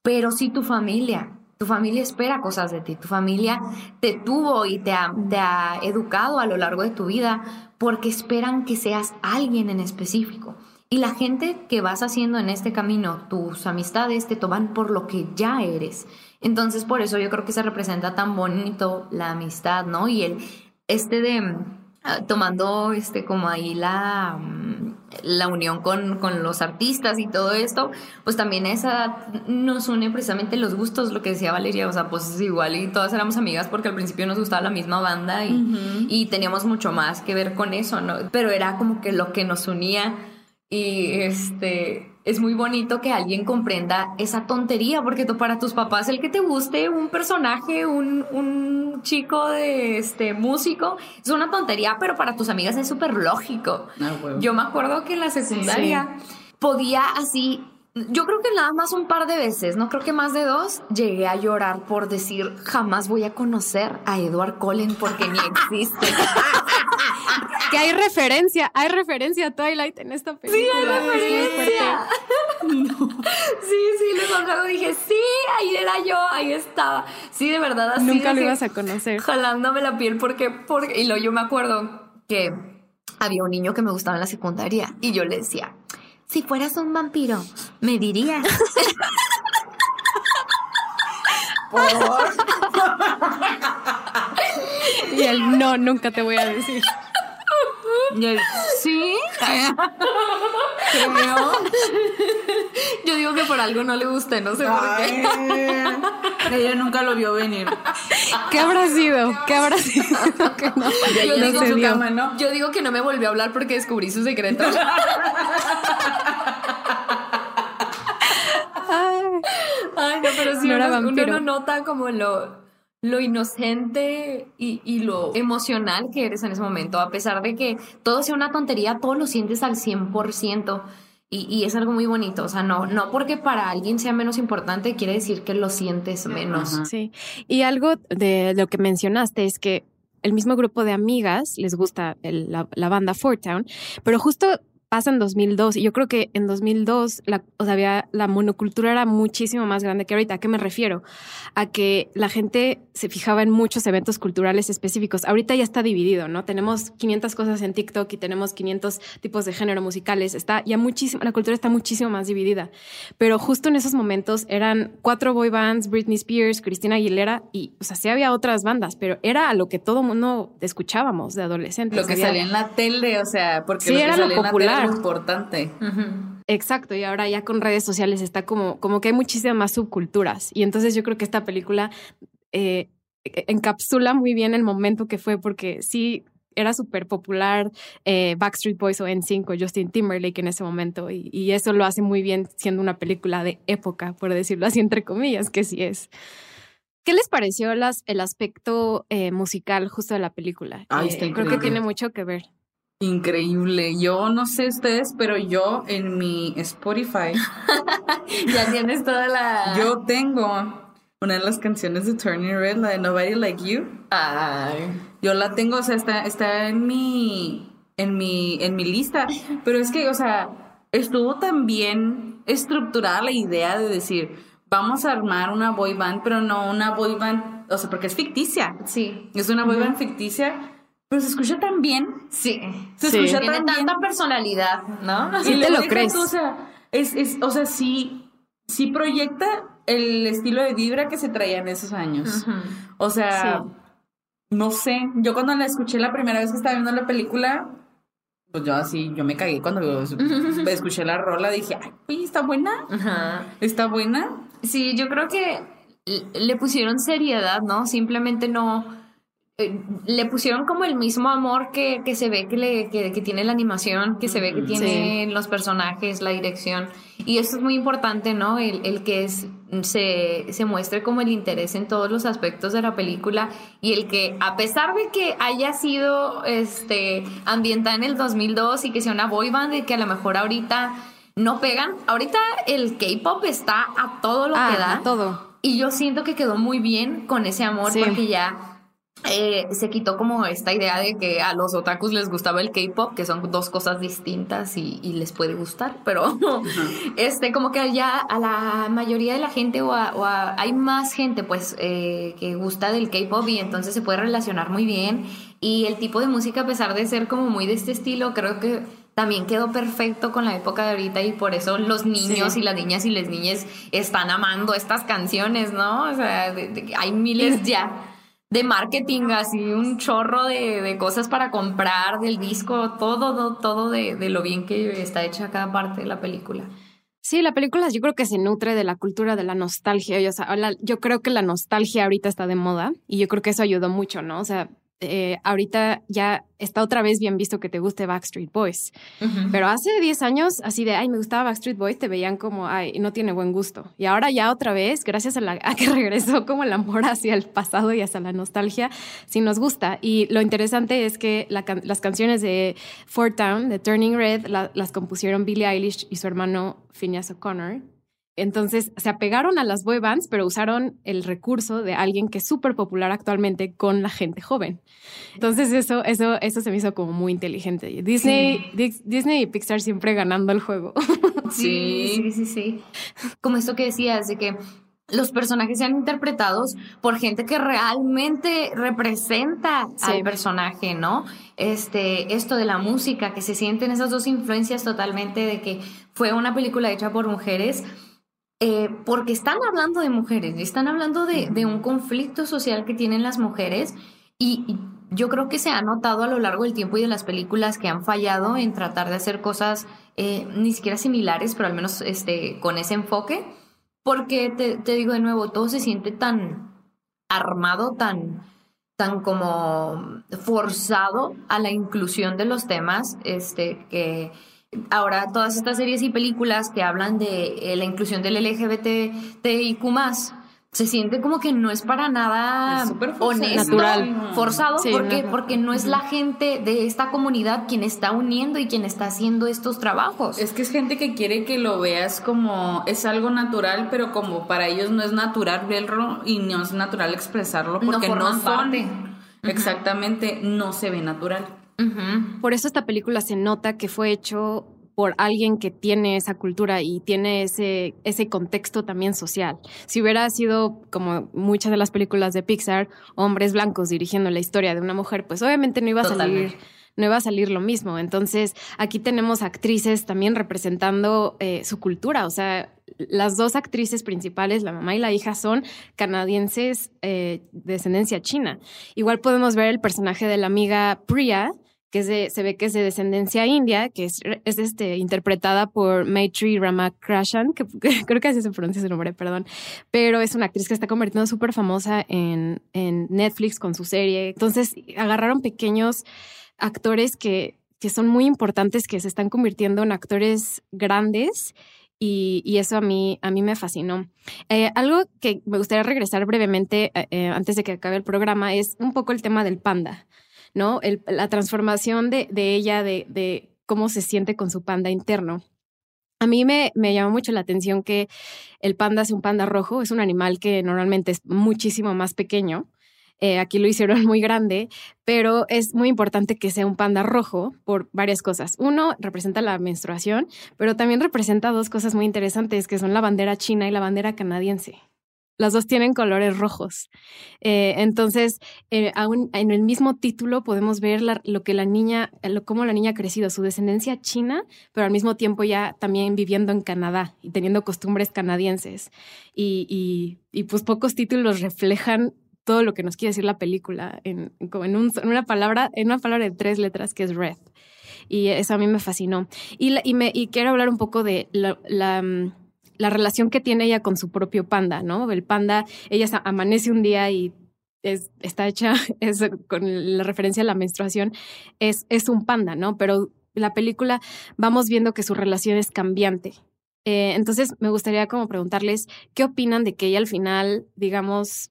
pero sí tu familia. Tu familia espera cosas de ti, tu familia te tuvo y te ha, te ha educado a lo largo de tu vida porque esperan que seas alguien en específico. Y la gente que vas haciendo en este camino, tus amistades te toman por lo que ya eres. Entonces, por eso yo creo que se representa tan bonito la amistad, ¿no? Y el este de ah, tomando este como ahí la mm, la unión con, con, los artistas y todo esto, pues también esa nos une precisamente los gustos, lo que decía Valeria, o sea, pues es igual y todas éramos amigas porque al principio nos gustaba la misma banda y, y teníamos mucho más que ver con eso, ¿no? Pero era como que lo que nos unía y este es muy bonito que alguien comprenda esa tontería, porque tú, para tus papás el que te guste un personaje, un, un chico de este músico, es una tontería, pero para tus amigas es súper lógico. Ah, Yo me acuerdo que en la secundaria podía así yo creo que nada más un par de veces, no creo que más de dos, llegué a llorar por decir jamás voy a conocer a Edward Cullen porque ni existe. que hay referencia, hay referencia a Twilight en esta película. Sí, hay referencia. Sí, sí, le dije, sí, ahí era yo, ahí estaba. Sí, de verdad, así. Nunca lo ibas a conocer. Jalándome la piel porque, porque, y lo yo me acuerdo que había un niño que me gustaba en la secundaria y yo le decía, si fueras un vampiro, me dirías. y él, no, nunca te voy a decir. Y él, ¿sí? Creo. Yo digo que por algo no le guste, no sé por qué. Ella nunca lo vio venir. ¿Qué habrá sido? ¿Qué habrá sido? yo, digo, su cama, ¿no? yo digo que no me volvió a hablar porque descubrí su secreto. Ay, no, pero sí, uno, uno, no nota como lo, lo inocente y, y, lo emocional que eres en ese momento. A pesar de que todo sea una tontería, todo lo sientes al 100%. Y, y, es algo muy bonito, o sea, no, no porque para alguien sea menos importante quiere decir que lo sientes menos. Sí, y algo de lo que mencionaste es que el mismo grupo de amigas les gusta la, la, banda Fort Town, pero justo pasa en 2002 y yo creo que en 2002 la, o sea, había, la monocultura era muchísimo más grande que ahorita. ¿A qué me refiero? A que la gente se fijaba en muchos eventos culturales específicos. Ahorita ya está dividido, ¿no? Tenemos 500 cosas en TikTok y tenemos 500 tipos de género musicales. Está ya muchísimo, la cultura está muchísimo más dividida. Pero justo en esos momentos eran cuatro boy bands, Britney Spears, Cristina Aguilera y, o sea, sí había otras bandas, pero era a lo que todo mundo escuchábamos de adolescentes. Lo que salía en la tele, o sea, porque sí, era lo popular importante. Exacto, y ahora ya con redes sociales está como, como que hay muchísimas más subculturas. Y entonces yo creo que esta película eh, encapsula muy bien el momento que fue, porque sí era súper popular eh, Backstreet Boys o NSYNC o Justin Timberlake en ese momento y, eso lo hace muy bien siendo una película de época, por decirlo así entre comillas, que sí es. ¿Qué les pareció las, el aspecto eh, musical justo de la película? creo que tiene mucho que ver. Increíble. Yo no sé ustedes, pero yo en mi Spotify. ya tienes toda la. Yo tengo una de las canciones de Turning Red, la de Nobody Like You. Ay. Yo la tengo, o sea, está, está en mi. en mi. en mi lista. Pero es que, o sea, estuvo tan bien estructurada la idea de decir. Vamos a armar una boy band, pero no una boy band, o sea, porque es ficticia. Sí. Es una boy band ficticia pero se escucha tan bien. Sí. Se escucha Tiene tanta personalidad, ¿no? Y te lo crees. o sea, es, es, o sea, sí, sí proyecta el estilo de vibra que se traía en esos años. O sea, no sé. Yo cuando la escuché la primera vez que estaba viendo la película, pues yo así, yo me cagué cuando escuché la rola, dije, ay, está buena. Está buena. Sí, yo creo que le pusieron seriedad, ¿no? Simplemente no le pusieron como el mismo amor que, que se ve que, le, que, tiene la animación, que se ve que tiene los personajes, la dirección. Y eso es muy importante, ¿no? El, el que es, se, se, muestre como el interés en todos los aspectos de la película y el que, a pesar de que haya sido este, ambientada en el 2002 y que sea una boy band y que a lo mejor ahorita no pegan, ahorita el K-pop está a todo lo ah, que da. A todo. Y yo siento que quedó muy bien con ese amor porque ya eh, se quitó como esta idea de que a los otakus les gustaba el K-pop, que son dos cosas distintas y, les puede gustar, pero este, como que ya a la mayoría de la gente o, hay más gente pues eh, que gusta del K-pop y entonces se puede relacionar muy bien. Y el tipo de música a pesar de ser como muy de este estilo, creo que también quedó perfecto con la época de ahorita y por eso los niños y las niñas y las niñas están amando estas canciones, ¿no? O sea, hay miles ya de marketing, así un chorro de, cosas para comprar del disco, todo, todo, de, de, lo bien que está hecha cada parte de la película. Sí, la película yo creo que se nutre de la cultura de la nostalgia. Yo, yo creo que la nostalgia ahorita está de moda y yo creo que eso ayudó mucho, ¿no? O sea, eh, ahorita ya está otra vez bien visto que te guste Backstreet Boys. Pero hace 10 años, así de, ay, me gustaba Backstreet Boys, te veían como, ay, no tiene buen gusto. Y ahora ya otra vez, gracias a, la, que regresó como el amor hacia el pasado y hacia la nostalgia, sí nos gusta. Y lo interesante es que las canciones de Fort Town, de Turning Red, las compusieron Billie Eilish y su hermano Phineas O'Connor entonces se apegaron a las boy bands, pero usaron el recurso de alguien que es súper popular actualmente con la gente joven. Entonces eso, eso, eso se me hizo como muy inteligente. Disney, Disney y Pixar siempre ganando el juego. Sí, sí, sí, sí. Como esto que decías, de que los personajes sean interpretados por gente que realmente representa al personaje, ¿no? Este, esto de la música, que se sienten esas dos influencias totalmente de que fue una película hecha por mujeres eh, porque están hablando de mujeres, están hablando de, un conflicto social que tienen las mujeres y, yo creo que se ha notado a lo largo del tiempo y de las películas que han fallado en tratar de hacer cosas eh, ni siquiera similares, pero al menos este, con ese enfoque, porque te, te digo de nuevo, todo se siente tan armado, tan, tan como forzado a la inclusión de los temas, este, que ahora todas estas series y películas que hablan de eh, la inclusión del LGBTIQ se siente como que no es para nada honesto, natural, forzado, porque, porque no es la gente de esta comunidad quien está uniendo y quien está haciendo estos trabajos. Es que es gente que quiere que lo veas como es algo natural, pero como para ellos no es natural verlo y no es natural expresarlo porque no, son. exactamente, no se ve natural. Por eso esta película se nota que fue hecho por alguien que tiene esa cultura y tiene ese, ese contexto también social. Si hubiera sido, como muchas de las películas de Pixar, hombres blancos dirigiendo la historia de una mujer, pues obviamente no iba a salir no iba a salir lo mismo. Entonces, aquí tenemos actrices también representando eh, su cultura. O sea, las dos actrices principales, la mamá y la hija, son canadienses eh, de descendencia china. Igual podemos ver el personaje de la amiga Priya, que se ve que es de descendencia india, que es, es este, interpretada por Maitri Ramakrishnan, que, creo que así se pronuncia su nombre, perdón, pero es una actriz que está convirtiendo súper famosa en, en Netflix con su serie. Entonces, agarraron pequeños actores que, que son muy importantes, que se están convirtiendo en actores grandes y, y, eso a mí, a mí me fascinó. Eh, algo que me gustaría regresar brevemente eh, eh, antes de que acabe el programa es un poco el tema del panda. ¿No? la transformación de, ella, de, cómo se siente con su panda interno. A mí me, me llamó mucho la atención que el panda es un panda rojo, es un animal que normalmente es muchísimo más pequeño. Eh, aquí lo hicieron muy grande, pero es muy importante que sea un panda rojo por varias cosas. Uno, representa la menstruación, pero también representa dos cosas muy interesantes, que son la bandera china y la bandera canadiense. Las dos tienen colores rojos. Eh, entonces, eh, aún en el mismo título podemos ver lo que la niña, lo, cómo la niña ha crecido, su descendencia china, pero al mismo tiempo ya también viviendo en Canadá y teniendo costumbres canadienses. Y, y, pues pocos títulos reflejan todo lo que nos quiere decir la película en, en, una palabra, en una palabra de tres letras que es red. Y eso a mí me fascinó. Y, y, me, y quiero hablar un poco de la, la mm, la relación que tiene ella con su propio panda, ¿no? El panda, ella amanece un día y es, está hecha es, con la referencia a la menstruación, es, es un panda, ¿no? Pero la película vamos viendo que su relación es cambiante. Eh, entonces, me gustaría como preguntarles qué opinan de que ella al final, digamos,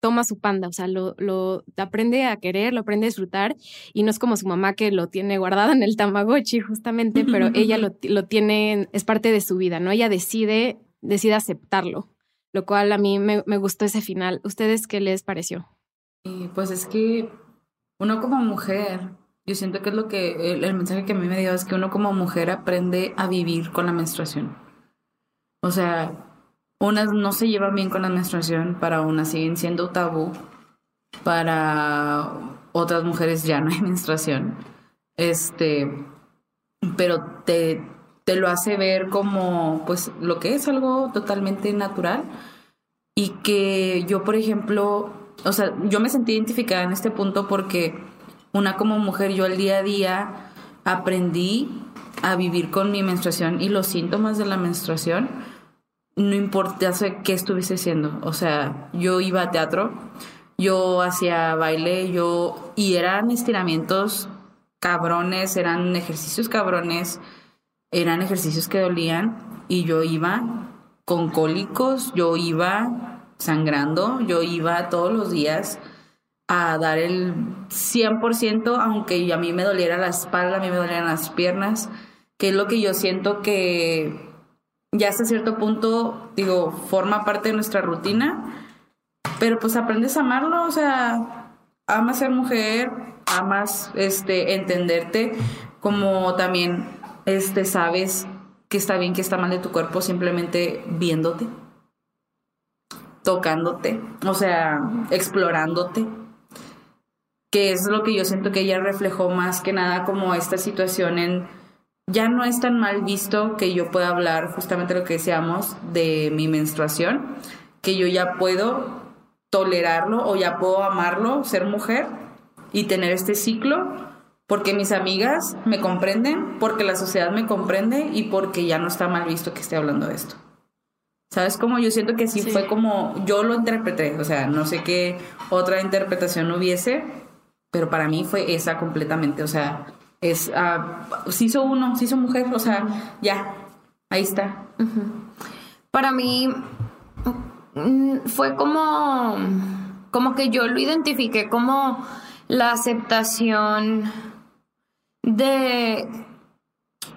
toma su panda, o sea, lo, lo aprende a querer, lo aprende a disfrutar y no es como su mamá que lo tiene guardado en el Tamagotchi justamente, pero ella lo, lo tiene, es parte de su vida, ¿no? Ella decide, decide aceptarlo, lo cual a mí me, me gustó ese final. ¿Ustedes qué les pareció? pues es que uno como mujer, yo siento que es lo que el, el, mensaje que a mí me dio es que uno como mujer aprende a vivir con la menstruación. O sea, unas no se llevan bien con la menstruación, para unas siguen siendo tabú, para otras mujeres ya no hay menstruación. Este, pero te, te lo hace ver como pues lo que es algo totalmente natural y que yo, por ejemplo, o sea, yo me sentí identificada en este punto porque una como mujer, yo al día a día aprendí a vivir con mi menstruación y los síntomas de la menstruación no importa qué estuviese haciendo. O sea, yo iba a teatro, yo hacía baile, yo... Y eran estiramientos cabrones, eran ejercicios cabrones, eran ejercicios que dolían y yo iba con cólicos, yo iba sangrando, yo iba todos los días a dar el 100%, aunque a mí me doliera la espalda, a mí me dolieran las piernas, que es lo que yo siento que ya hasta cierto punto, digo, forma parte de nuestra rutina, pero pues aprendes a amarlo, o sea, amas ser mujer, amas este, entenderte, como también este, sabes que está bien, que está mal de tu cuerpo, simplemente viéndote, tocándote, o sea, explorándote que es lo que yo siento que ella reflejó más que nada como esta situación en ya no es tan mal visto que yo pueda hablar justamente lo que decíamos de mi menstruación, que yo ya puedo tolerarlo o ya puedo amarlo, ser mujer y tener este ciclo, porque mis amigas me comprenden, porque la sociedad me comprende y porque ya no está mal visto que esté hablando de esto. ¿Sabes cómo? Yo siento que sí, fue como yo lo interpreté, o sea, no sé qué otra interpretación hubiese, pero para mí fue esa completamente, o sea, es, uh, se hizo uno, se hizo mujer, o sea, ya, ahí está. Para mí mm, fue como, como que yo lo identifiqué como la aceptación de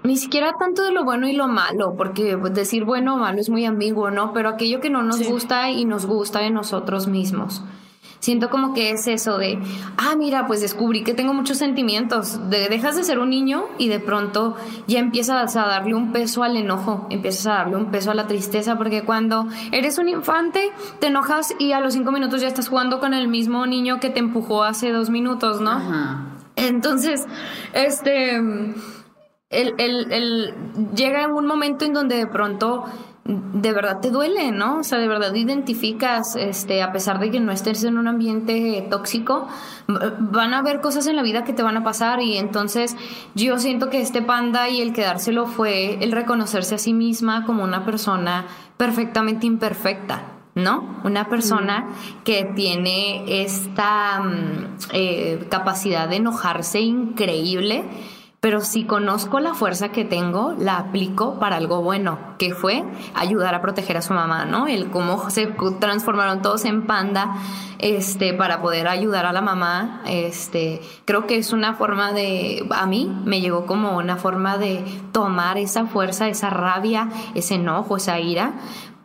ni siquiera tanto de lo bueno y lo malo, porque pues, decir bueno o malo es muy ambiguo, ¿no? Pero aquello que no nos gusta y nos gusta de nosotros mismos. Siento como que es eso de, ah, mira, pues descubrí que tengo muchos sentimientos. De, dejas de ser un niño y de pronto ya empiezas a darle un peso al enojo, empiezas a darle un peso a la tristeza, porque cuando eres un infante te enojas y a los cinco minutos ya estás jugando con el mismo niño que te empujó hace dos minutos, ¿no? Entonces, este, el, el, el, llega en un momento en donde de pronto de verdad te duele, ¿no? O sea, de verdad identificas, este, a pesar de que no estés en un ambiente tóxico, van a haber cosas en la vida que te van a pasar y entonces yo siento que este panda y el quedárselo fue el reconocerse a sí misma como una persona perfectamente imperfecta. ¿no? Una persona que tiene esta mm, eh, capacidad de enojarse increíble, pero si conozco la fuerza que tengo, la aplico para algo bueno, que fue ayudar a proteger a su mamá, ¿no? El cómo se transformaron todos en panda, este, para poder ayudar a la mamá, este, creo que es una forma de, a mí me llegó como una forma de tomar esa fuerza, esa rabia, ese enojo, esa ira,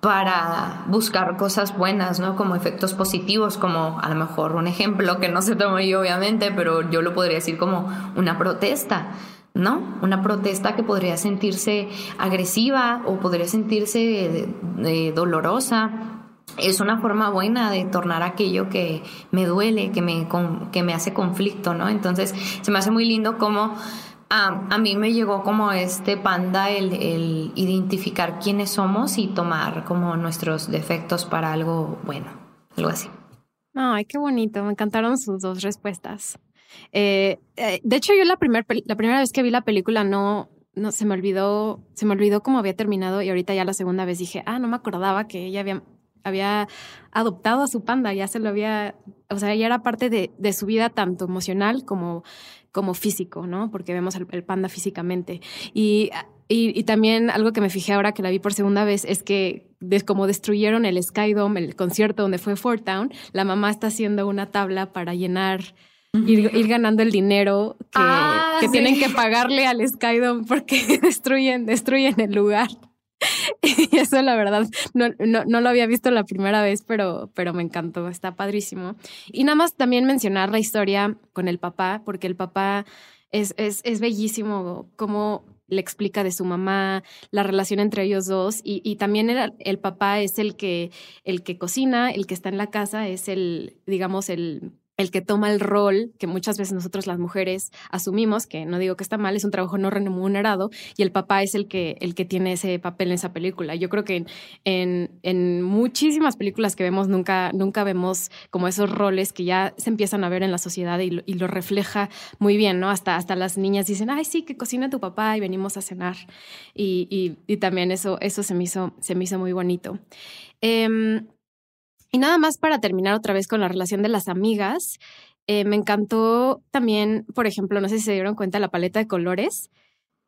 para buscar cosas buenas, ¿no? Como efectos positivos, como a lo mejor un ejemplo que no se toma yo obviamente, pero yo lo podría decir como una protesta, ¿no? Una protesta que podría sentirse agresiva o podría sentirse dolorosa. Es una forma buena de tornar aquello que me duele, que me, que me hace conflicto, ¿no? Entonces, se me hace muy lindo como a, mí me llegó como este panda el, identificar quiénes somos y tomar como nuestros defectos para algo bueno, algo así. Ay, qué bonito, me encantaron sus dos respuestas. Eh, eh, de hecho, yo la, primer, la primera vez que vi la película no, no se me olvidó, se me olvidó cómo había terminado y ahorita ya la segunda vez dije, ah, no me acordaba que ella había, había adoptado a su panda, ya se lo había, o sea, ya era parte de, de su vida tanto emocional como, como físico, ¿no? Porque vemos el, panda físicamente. Y, y, también algo que me fijé ahora que la vi por segunda vez es que como destruyeron el Sky Dome, el concierto donde fue Fort Town, la mamá está haciendo una tabla para llenar Ir, ganando el dinero que, ah, tienen que pagarle al Skydome porque destruyen, destruyen el lugar. Y eso la verdad no, no, lo había visto la primera vez, pero, pero me encantó, está padrísimo. Y nada más también mencionar la historia con el papá, porque el papá es, es, es bellísimo cómo le explica de su mamá, la relación entre ellos dos y, y también el, el, papá es el que, el que cocina, el que está en la casa, es el, digamos, el el que toma el rol que muchas veces nosotros las mujeres asumimos, que no digo que está mal, es un trabajo no remunerado, y el papá es el que, el que tiene ese papel en esa película. Yo creo que en, en, muchísimas películas que vemos nunca, nunca vemos como esos roles que ya se empiezan a ver en la sociedad y lo, refleja muy bien, ¿no? Hasta, hasta las niñas dicen, ay, sí, que cocina tu papá y venimos a cenar. Y, y, también eso, eso se, me hizo, se me hizo muy bonito. Em, y nada más para terminar otra vez con la relación de las amigas, eh, me encantó también, por ejemplo, no sé si se dieron cuenta la paleta de colores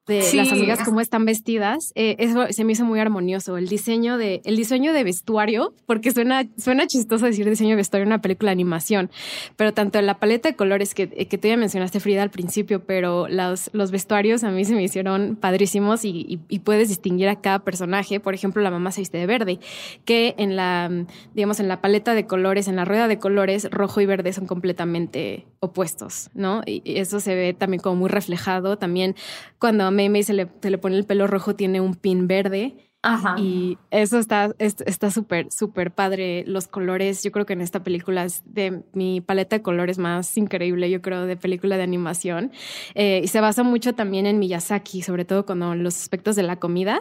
de las amigas cómo están vestidas, eh, eso se me hizo muy armonioso. El diseño de, el diseño de vestuario, porque suena, suena chistoso decir diseño de vestuario en una película de animación, pero tanto la paleta de colores que, que tú ya mencionaste, Frida, al principio, pero los, los vestuarios a mí se me hicieron padrísimos y, y, puedes distinguir a cada personaje. Por ejemplo, la mamá se viste de verde, que en la, digamos, en la paleta de colores, en la rueda de colores, rojo y verde son completamente opuestos, ¿no? Y, eso se ve también como muy reflejado. También cuando Meme se le, se le pone el pelo rojo, tiene un pin verde. Ajá. Y eso está está súper, súper padre. Los colores, yo creo que en esta película es de mi paleta de colores más increíble, yo creo, de película de animación. Eh, y se basa mucho también en Miyazaki, sobre todo cuando los aspectos de la comida.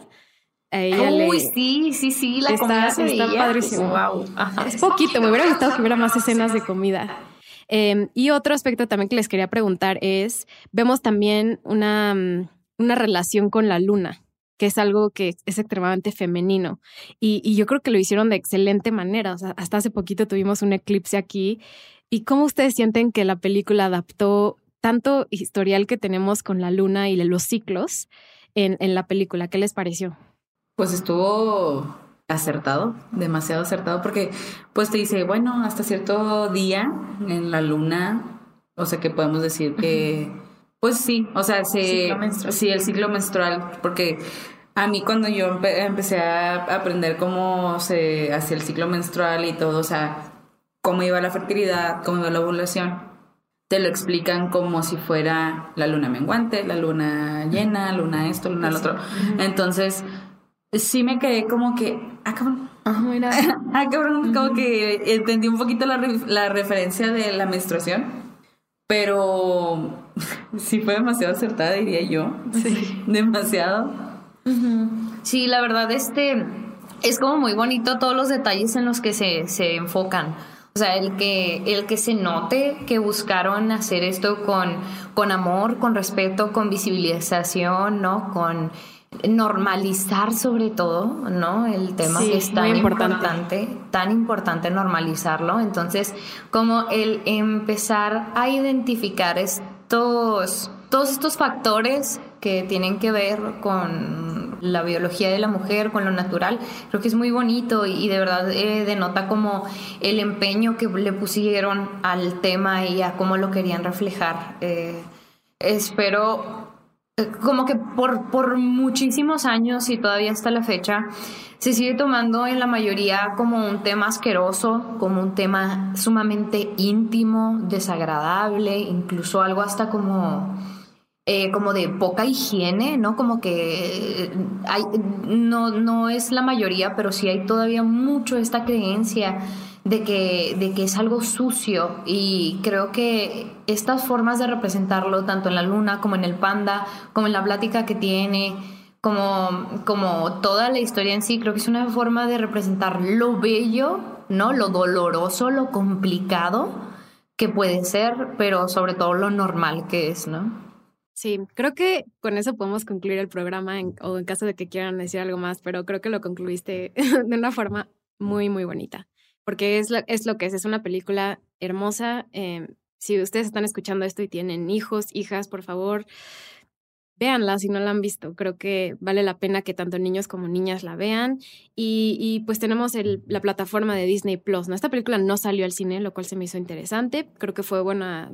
Uy, sí, sí, sí, la comida se está padrísimo. Wow. Es poquito, me hubiera gustado que hubiera más escenas de comida. Em, y otro aspecto también que les quería preguntar es, vemos también una mm, una relación con la luna, que es algo que es extremadamente femenino. Y, yo creo que lo hicieron de excelente manera. O sea, hasta hace poquito tuvimos un eclipse aquí. ¿Y cómo ustedes sienten que la película adaptó tanto historial que tenemos con la luna y los ciclos en, en la película? ¿Qué les pareció? Pues estuvo acertado, demasiado acertado, porque pues te dice, bueno, hasta cierto día en la luna, o sea que podemos decir que pues sí, o sea, sí, sí, el ciclo menstrual, porque a mí cuando yo empecé a aprender cómo se hacía el ciclo menstrual y todo, o sea, cómo iba la fertilidad, cómo iba la ovulación, te lo explican como si fuera la luna menguante, la luna llena, luna esto, luna lo otro. Entonces, sí me quedé como que, ah, cabrón. ah, cabrón, como que entendí un poquito la, la referencia de la menstruación pero sí fue demasiado acertada, diría yo. Sí. Demasiado. Sí, la verdad, este es como muy bonito todos los detalles en los que se, se enfocan. O sea, el que, el que se note que buscaron hacer esto con, con amor, con respeto, con visibilización, ¿no? Con normalizar sobre todo, ¿no? El tema que es tan importante. tan importante normalizarlo. Entonces, como el empezar a identificar estos, todos estos factores que tienen que ver con la biología de la mujer, con lo natural, creo que es muy bonito y, de verdad eh, denota como el empeño que le pusieron al tema y a cómo lo querían reflejar. Eh, espero como que por, por muchísimos años y todavía hasta la fecha, se sigue tomando en la mayoría como un tema asqueroso, como un tema sumamente íntimo, desagradable, incluso algo hasta como, eh, como de poca higiene, ¿no? Como que hay, no, no es la mayoría, pero sí hay todavía mucho esta creencia de que, de que es algo sucio y creo que estas formas de representarlo, tanto en la luna como en el panda, como en la plática que tiene, como, como toda la historia en sí, creo que es una forma de representar lo bello, ¿no? Lo doloroso, lo complicado que puede ser, pero sobre todo lo normal que es, ¿no? Sí, creo que con eso podemos concluir el programa o en caso de que quieran decir algo más, pero creo que lo concluiste de una forma muy, muy bonita, porque es lo, es lo que es, es una película hermosa. Em, si ustedes están escuchando esto y tienen hijos, hijas, por favor, véanla si no la han visto. Creo que vale la pena que tanto niños como niñas la vean. Y, pues tenemos la plataforma de Disney Plus. ¿no? Esta película no salió al cine, lo cual se me hizo interesante. Creo que fue buena